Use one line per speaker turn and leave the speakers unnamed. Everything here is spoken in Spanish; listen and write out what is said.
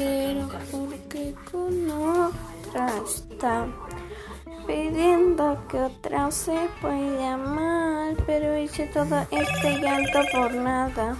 quiero porque con otra está pidiendo que otra se pueda amar, pero hice todo este llanto por nada.